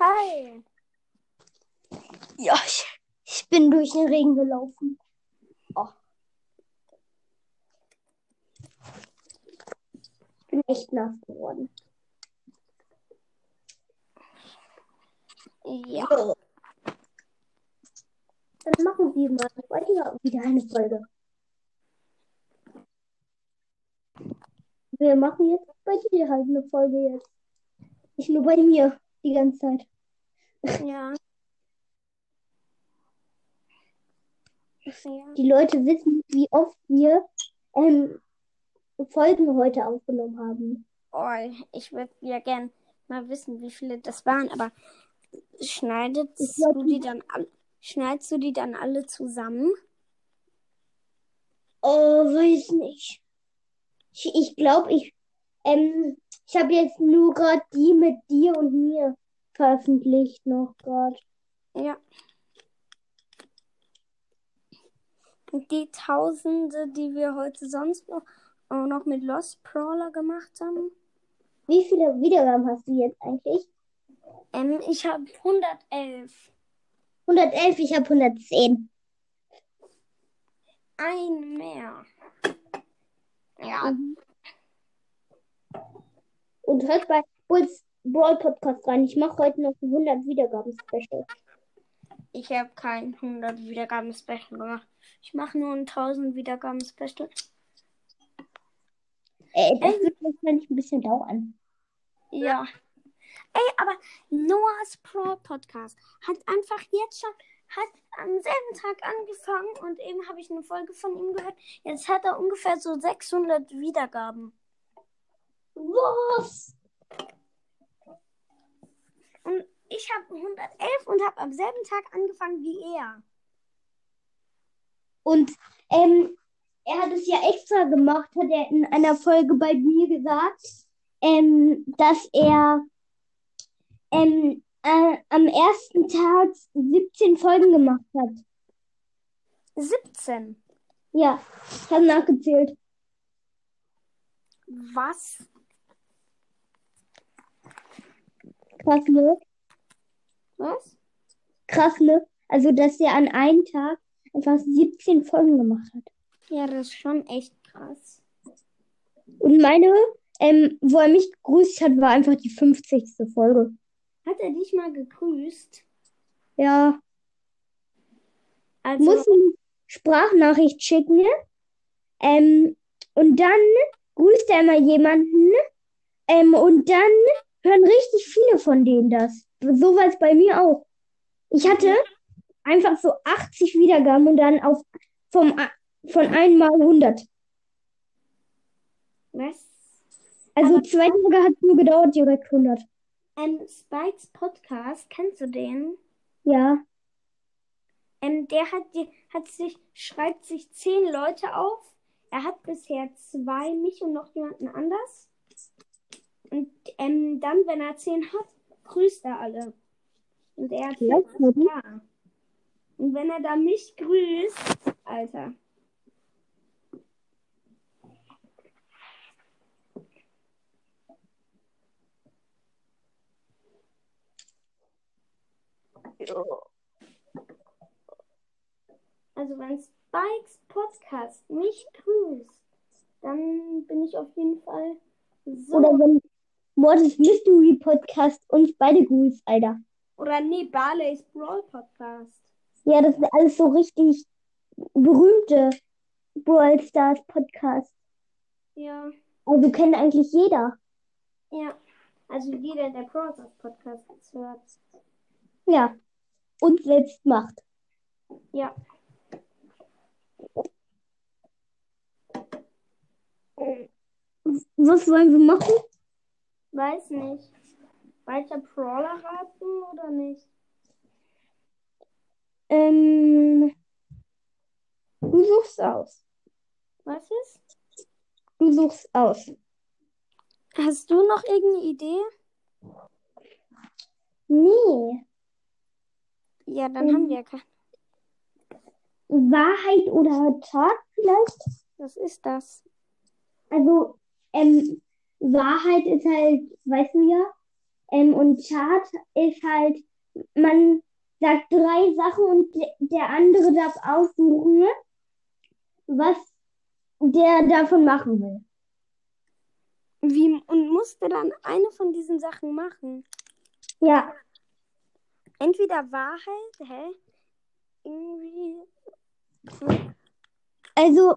Hi. Ja, ich, ich bin durch den Regen gelaufen. Oh. Ich bin echt nass geworden. Ja. Dann machen wir mal heute wieder eine Folge. Wir machen jetzt bei dir halt eine Folge jetzt. Nicht nur bei mir die ganze Zeit. Ja. ja. Die Leute wissen wie oft wir ähm, Folgen heute aufgenommen haben. Oh, ich würde ja gern mal wissen, wie viele das waren, aber schneidest glaub, du die dann alle, schneidest du die dann alle zusammen? Oh, weiß nicht. Ich ich, glaube, ich, ähm, ich habe jetzt nur gerade die mit dir und mir veröffentlicht noch gerade. Ja. Die Tausende, die wir heute sonst noch, auch noch mit Lost Brawler gemacht haben. Wie viele Wiedergaben hast du jetzt eigentlich? Ähm, ich habe 111. 111, ich habe 110. Ein mehr. Ja. Und hört bei Bulls Brawl Podcast rein. Ich mache heute noch ein 100 Wiedergaben Special. Ich habe kein 100 Wiedergaben Special gemacht. Ich mache nur ein 1000 Wiedergaben Special. Äh, das wird wahrscheinlich ein bisschen dauern. Ja. Ey, aber Noahs Pro Podcast hat einfach jetzt schon, hat am selben Tag angefangen und eben habe ich eine Folge von ihm gehört. Jetzt hat er ungefähr so 600 Wiedergaben. Was? Und ich habe 111 und habe am selben Tag angefangen wie er. Und ähm, er hat es ja extra gemacht, hat er in einer Folge bei mir gesagt, ähm, dass er ähm, äh, am ersten Tag 17 Folgen gemacht hat. 17. Ja, ich habe nachgezählt. Was? Krass, ne? Was? Krass, ne? Also, dass er an einem Tag einfach 17 Folgen gemacht hat. Ja, das ist schon echt krass. Und meine, ähm, wo er mich gegrüßt hat, war einfach die 50. Folge. Hat er dich mal gegrüßt? Ja, Also, muss eine Sprachnachricht schicken. Ähm, und dann grüßt er immer jemanden. Ähm, und dann hören richtig viele von denen das. So war es bei mir auch. Ich hatte einfach so 80 Wiedergaben und dann auf vom, von einmal 100. was? Also zwei Tage hat es nur gedauert, direkt 100. Ähm, Spikes Podcast, kennst du den? Ja, Ähm, der hat, die, hat sich, schreibt sich zehn Leute auf. Er hat bisher zwei, mich und noch jemanden anders. Und ähm, dann, wenn er zehn hat, grüßt er alle. Und er hat Ja, K. Und wenn er dann mich grüßt, Alter. Also wenn Spikes Podcast mich grüßt, dann bin ich auf jeden Fall so. oder wenn Mortis Mystery Podcast uns beide grüßt, Alter. Oder nee, Barley's Brawl Podcast. Ja, das sind alles so richtig berühmte Brawl Stars Podcasts. Ja, Also kennt eigentlich jeder. ja. Also jeder, der Brawl Stars Podcast hört. Ja. Und selbst macht. Ja. Was wollen wir machen? Weiß nicht. Weiter Brawler raten oder nicht? Ähm, du suchst aus. Was ist? Du suchst aus. Hast du noch irgendeine Idee? Nee. Ja, dann Mhm. haben wir keine. Wahrheit oder Tat vielleicht? Was ist das? Also, ähm, Wahrheit ist halt, weißt du ja, Ähm, und Tat ist halt, man sagt drei Sachen und de- der andere darf aussuchen, was der davon machen will. Wie, und musste dann eine von diesen Sachen machen. Ja, Entweder Wahrheit, hä? Irgendwie. Hm. also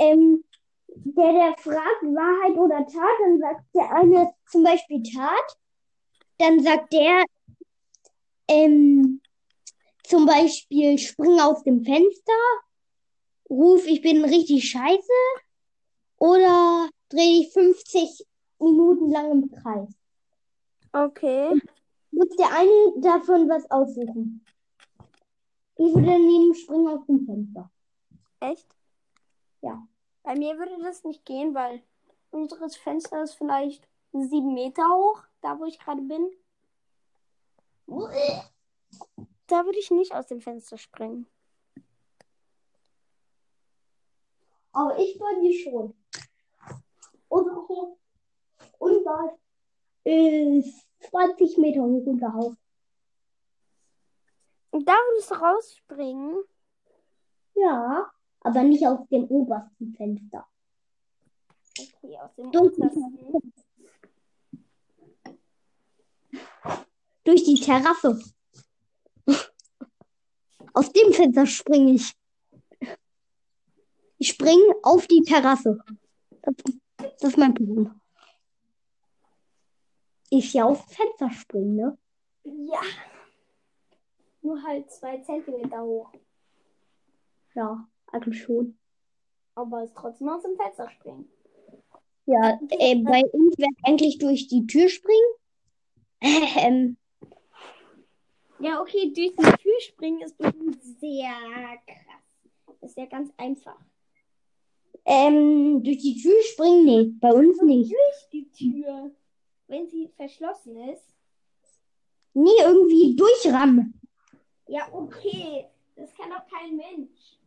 ähm, der, der fragt Wahrheit oder Tat, dann sagt der eine zum Beispiel Tat, dann sagt der ähm, zum Beispiel spring aus dem Fenster, ruf ich bin richtig scheiße oder dreh dich 50 Minuten lang im Kreis. Okay. Muss der eine davon was aussuchen? Ich würde nehmen spring aus dem Fenster. Echt? Ja. Bei mir würde das nicht gehen, weil unseres Fenster ist vielleicht sieben Meter hoch, da wo ich gerade bin. Da würde ich nicht aus dem Fenster springen. Aber ich bei dir schon. Und, und was ist 20 Meter hoch unser Haus. Und da würdest du rausspringen. Ja, aber nicht aus dem obersten Fenster. Okay, aus dem Durch. Durch die Terrasse. Aus dem Fenster springe ich. Ich springe auf die Terrasse. Das, das ist mein Plan. Ich ja aufs Fenster springen, ne? Ja. Nur halt zwei Zentimeter hoch. Ja, eigentlich schon. Aber es trotzdem aus dem Fenster springen. Ja, äh, bei uns wäre eigentlich durch die Tür springen. Ähm, Ja, okay, durch die Tür springen ist bestimmt sehr krass. Das ist ja ganz einfach. ähm, durch die Tür springen? Nee, bei uns nicht. Durch die Tür. Wenn sie verschlossen ist. Nie irgendwie durchrammen. Ja, okay. Das kann doch kein Mensch.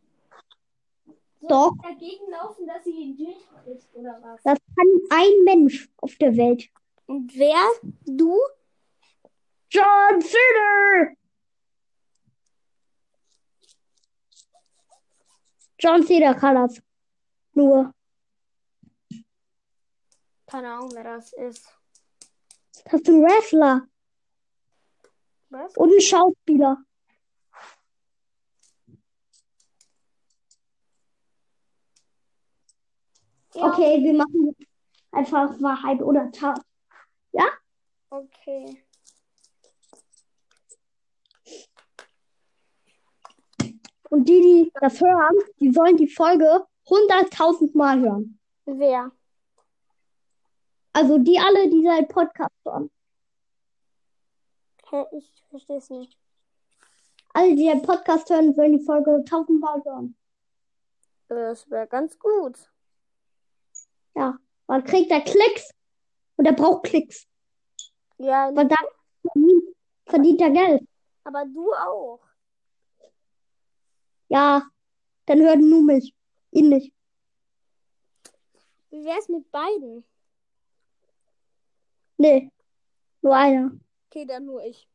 Doch. dagegen laufen, dass sie durchbricht oder was? Das kann ein Mensch auf der Welt. Und wer? Du? John Cena! John Cena kann das. Nur. Keine Ahnung, wer das ist. Das ist ein Wrestler Was? und ein Schauspieler. Ja, Okay, wir machen einfach Wahrheit oder Tat. Okay. Und die, die das hören, die sollen die Folge 100.000 Mal hören. Wer? Also die alle, die seinen Podcast hören. Hä? Ich verstehe es nicht. Alle, die den Podcast hören, sollen die Folge 1000 Mal hören. Das wäre ganz gut. Ja, dann kriegt er Klicks und er braucht Klicks. Ja, Weil dann verdient, verdient er Geld. aber du auch. Ja, dann hört nur mich. Ihn nicht. Wie wär's mit beiden? Nee, nur einer. Okay, dann nur ich.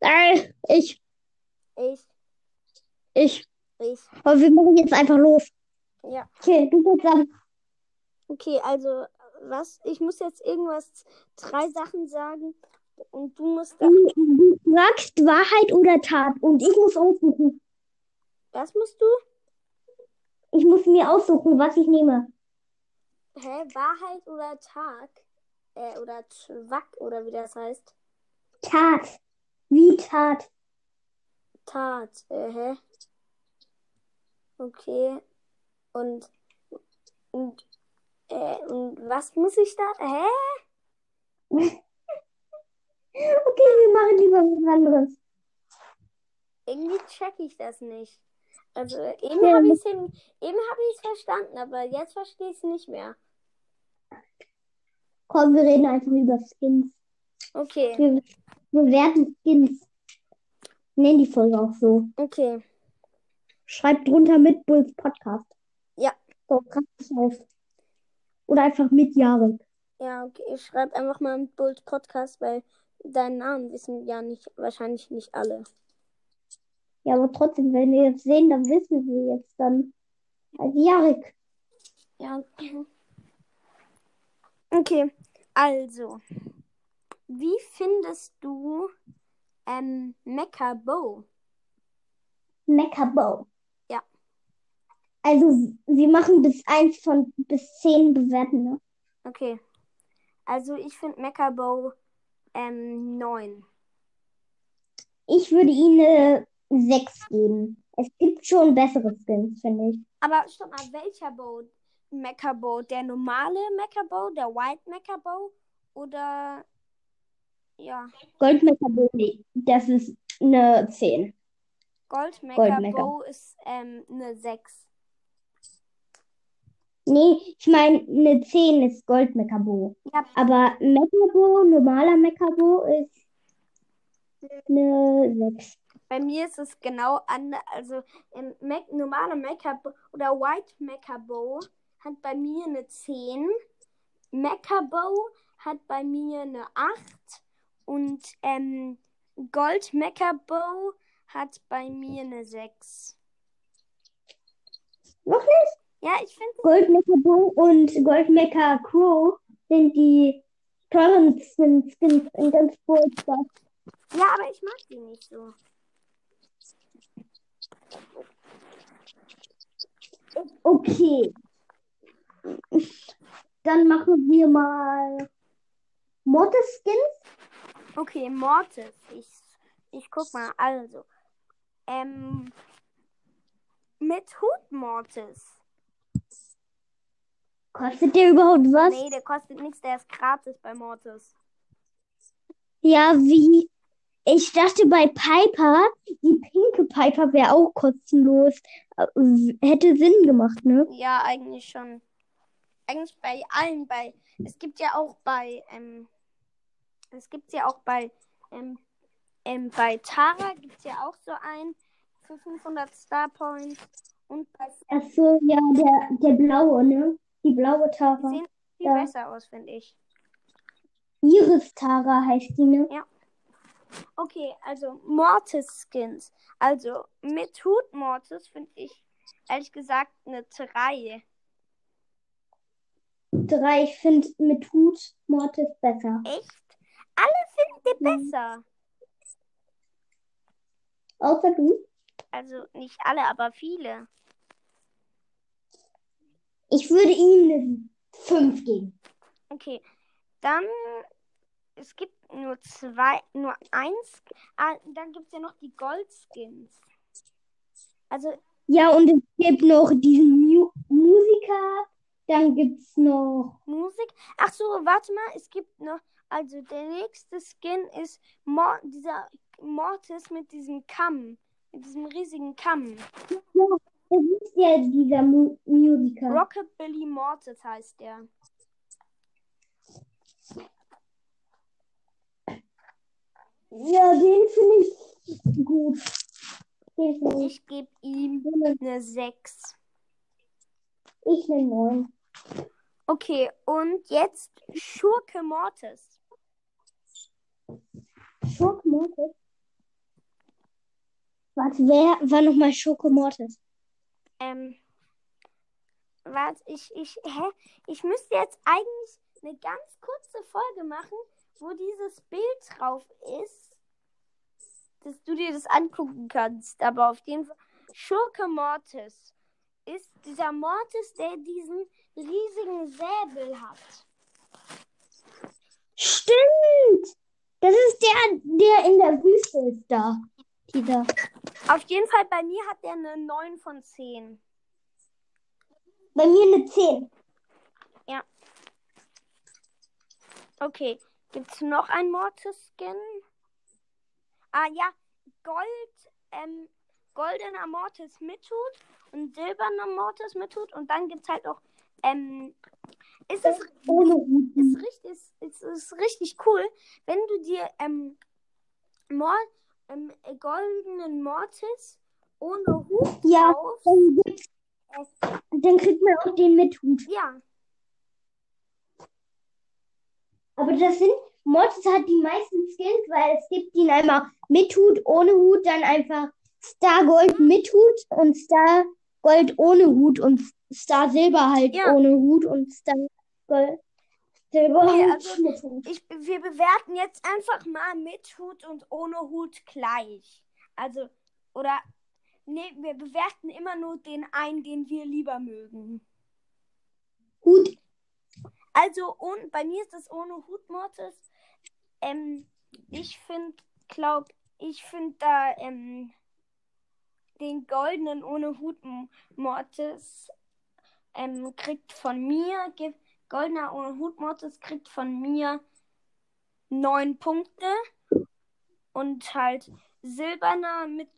Äh, ich, Ich. ich. Ich. Aber wir machen jetzt einfach los. Ja. Okay, du bist dann. Okay, also, was? Ich muss jetzt irgendwas, drei Sachen sagen und du musst dann. du sagst Wahrheit oder Tat und ich muss aussuchen. Was musst du? Ich muss mir aussuchen, was ich nehme. Hä? Wahrheit oder Tag? Äh, oder Twack oder wie das heißt? Tat. Wie Tat. Tat. Äh, hä? Okay. Und. Und. Äh, und was muss ich da? Hä? Okay, wir machen lieber was anderes. Irgendwie check ich das nicht. Also eben habe ich es eben habe ich es verstanden, aber jetzt verstehe ich es nicht mehr. Komm, wir reden einfach über Skins. Okay, Wir, wir werden Skins. Nennen die Folge auch so. okay. Schreibt drunter mit Bulls Podcast. Ja. So, krass auf. Oder einfach mit Jarek. Ja, okay, ich schreibe einfach mal im Bold Podcast, weil deinen Namen wissen ja nicht, wahrscheinlich nicht alle. Ja, aber trotzdem, wenn wir jetzt sehen, dann wissen wir jetzt dann. Also Jarek. Ja. Okay, also. Wie findest du ähm, Mecha Bow? Meckerbow. Ja. Also wir machen bis eins von bis zehn bewerten, ne? Okay. Also ich finde Mecha Bow ähm, 9. Ich würde ihm eine 6 geben. Es gibt schon bessere Skins, finde ich. Aber stopp mal, welcher Bow? Mecha Bow? Der normale Mecha Bow? Der White Mecha Bow? Oder ja, Gold Meckerbow, nee, das ist eine 10. Gold Mecha Gold ist ähm, eine 6. Nee, ich meine, eine 10 ist Gold Meckerbow. Ja, Aber Meckerbow, normaler Meckerbow ist eine 6. bei mir ist es genau anders. Also ähm, Mac normaler Mecha Bow oder White Mecha Bow hat bei mir eine 10. Mecha Bow hat bei mir eine 8. Und ähm, Gold Mecha Bow hat bei mir eine 6. Wirklich? Ja, ich finde Gold Meckerbow und Gold Mecha Crow sind die teuren Skins in ganz Polster. Ja, aber ich mag die nicht so. Okay. Dann machen wir mal Mortis Skins. Okay, Mortis. Ich, ich guck mal. Also. Ähm. Mit Hut Mortis. Kostet der überhaupt was? Nee, der kostet nichts. Der ist gratis bei Mortis. Ja, wie? Ich dachte bei Piper, die pinke Piper wäre auch kostenlos. Äh, Hätte Sinn gemacht, ne? Ja, eigentlich schon. Eigentlich bei allen. Bei. Es gibt ja auch bei. Ähm, es gibt ja auch bei. Ähm, ähm, bei Tara gibt es ja auch so einen für 500 Star Points. Und bei Ach so, ja, der, der blaue, ne? Die blaue Die Tara. sehen viel Ja. besser aus, finde ich. Iris Tara heißt die, ne? Okay, also Mortis Skins. Also mit Hut Mortis finde ich ehrlich gesagt eine 3. Drei, ich finde mit Hut Mortis besser. Echt? Alle finden die Mhm. besser. Außer du? Also nicht alle, aber viele. Ich würde ihm eine 5 geben. Okay, dann es gibt nur zwei, nur eins. Ah, dann gibt es ja noch die Gold Skins. Also Ja, und es gibt noch diesen Mu Musiker. Dann gibt's noch. Musik. Ach so, warte mal, es gibt noch, also der nächste Skin ist Mor dieser Mortis mit diesem Kamm, mit diesem riesigen Kamm. Ja, das ist ja dieser Mu Musiker. Rockabilly Mortis heißt der. Ja, den finde ich gut. Den finde ich. Ich gebe ihm eine 6. Ich eine 9. Okay, und jetzt Schurke Mortis. Schurke Mortis. Warte, wer war nochmal Schurke Mortis? Ähm, warte, ich, ich, hä? Ich müsste jetzt eigentlich eine ganz kurze Folge machen, wo dieses Bild drauf ist, dass du dir das angucken kannst. Aber auf jeden Fall, Schurke Mortis ist dieser Mortis, der diesen riesigen Säbel hat. Stimmt! Das ist der, der in der Wüste ist da. Dieser. Auf jeden Fall, bei mir hat er eine 9 von 10. Bei mir eine 10. Okay, gibt's noch ein Mortis-Skin? Ah ja, Gold, ähm, goldener Mortis mit Hut und silberner Mortis mit Hut und dann gibt's halt auch, ähm, ist es Ohne Hut. ist richtig, ist, ist, ist richtig cool, wenn du dir ähm, Mor ähm, äh, goldenen Mortis ohne Hut Ja, kaufst. dann, kriegt man auch den mit Hut. Ja. Aber das sind, Mortis hat die meisten Skins, weil es gibt ihn einmal mit Hut, ohne Hut, dann einfach Star Gold mit Hut und Star Gold ohne Hut und Star Silber halt Ja. ohne Hut und Star Gold Okay, also ich, wir bewerten jetzt einfach mal mit Hut und ohne Hut gleich. Also, oder, nee, wir bewerten immer nur den einen, den wir lieber mögen. Hut. Also, und bei mir ist das ohne Hut Mortis. Ähm, ich finde, glaub, ich finde da ähm, den goldenen ohne Hut Mortis ähm, kriegt von mir, gibt, goldener ohne Hut Mortis kriegt von mir neun Punkte und halt silberner mit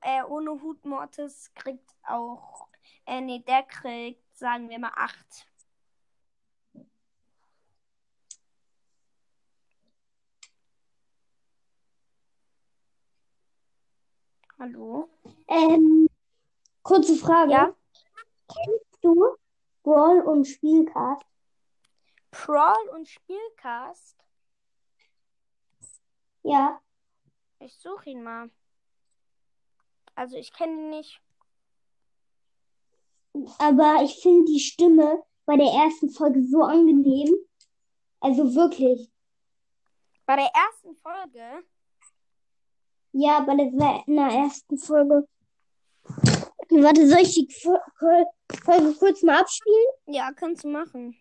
äh, ohne Hut Mortis kriegt auch, äh, nee, der kriegt, sagen wir mal, acht. Hallo? Ähm, kurze Frage. Ja? Kennst du Brawl und Spielcast? Brawl und Spielcast. Ja. Ich suche ihn mal. Also ich kenne ihn nicht. Aber ich finde die Stimme bei der ersten Folge so angenehm. Also wirklich. Bei der ersten Folge. Ja, bei der in der ersten Folge. Warte, soll ich die Fo- Fol- Folge kurz mal abspielen? Ja, kannst du machen.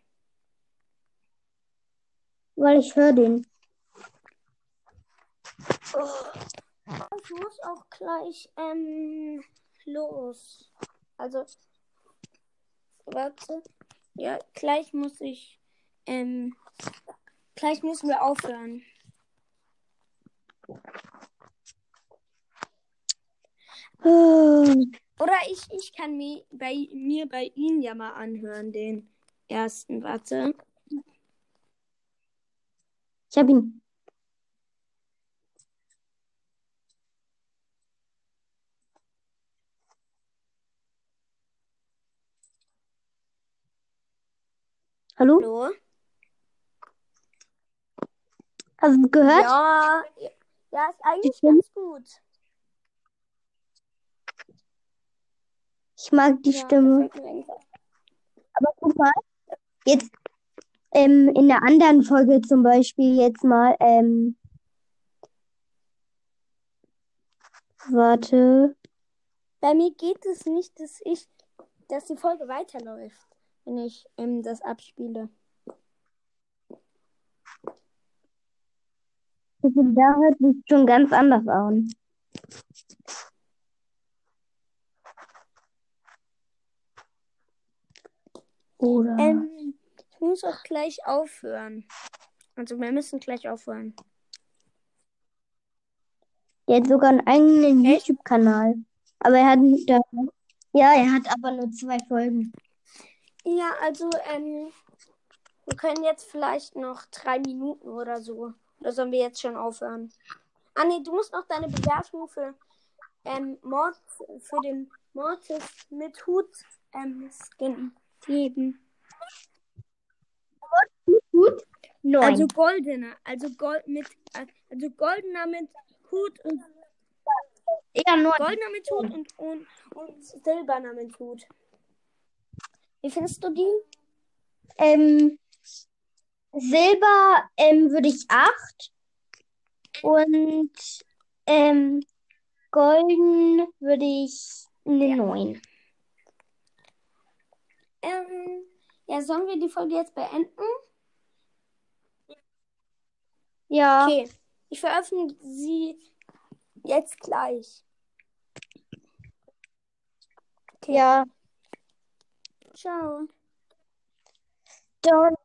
Weil ich höre den. Ich muss auch gleich ähm, los. Also, warte. Ja, gleich muss ich. Ähm, gleich müssen wir aufhören. Oder ich, ich kann mir bei, mir bei Ihnen ja mal anhören, den ersten. Warte. Ich habe ihn. Hallo? Hallo? Hast du gehört? Ja, ja, ist eigentlich Stimme? ganz gut. Ich mag die Ja, Stimme. Aber guck mal, jetzt ähm, in der anderen Folge zum Beispiel jetzt mal, ähm, warte, Bei mir geht es nicht, dass ich, dass die Folge weiterläuft, wenn ich ähm, das abspiele. da hört sich schon ganz anders an. Oder? Ähm, muss auch gleich aufhören. Also wir müssen gleich aufhören. Der hat sogar einen eigenen? YouTube-Kanal. Aber er hat, da, ja, er hat aber nur zwei Folgen. Ja, also ähm, wir können jetzt vielleicht noch drei Minuten oder so. Oder sollen wir jetzt schon aufhören? Ah nee, du musst noch deine Bewertung für ähm, Mord, für den Mortis mit Hut ähm, Skin geben. Gut? Neun. Also goldener, also gold mit, also goldener mit Hut und ja, neun. goldener mit Hut und, und, und silberner mit Hut. Wie findest du die? Ähm, Silber ähm, würde ich acht. Und ähm, golden würde ich eine neun. Ähm, ja, sollen wir die Folge jetzt beenden? Ja. Okay, ich veröffentliche sie jetzt gleich. Okay, Ja. ciao. Dann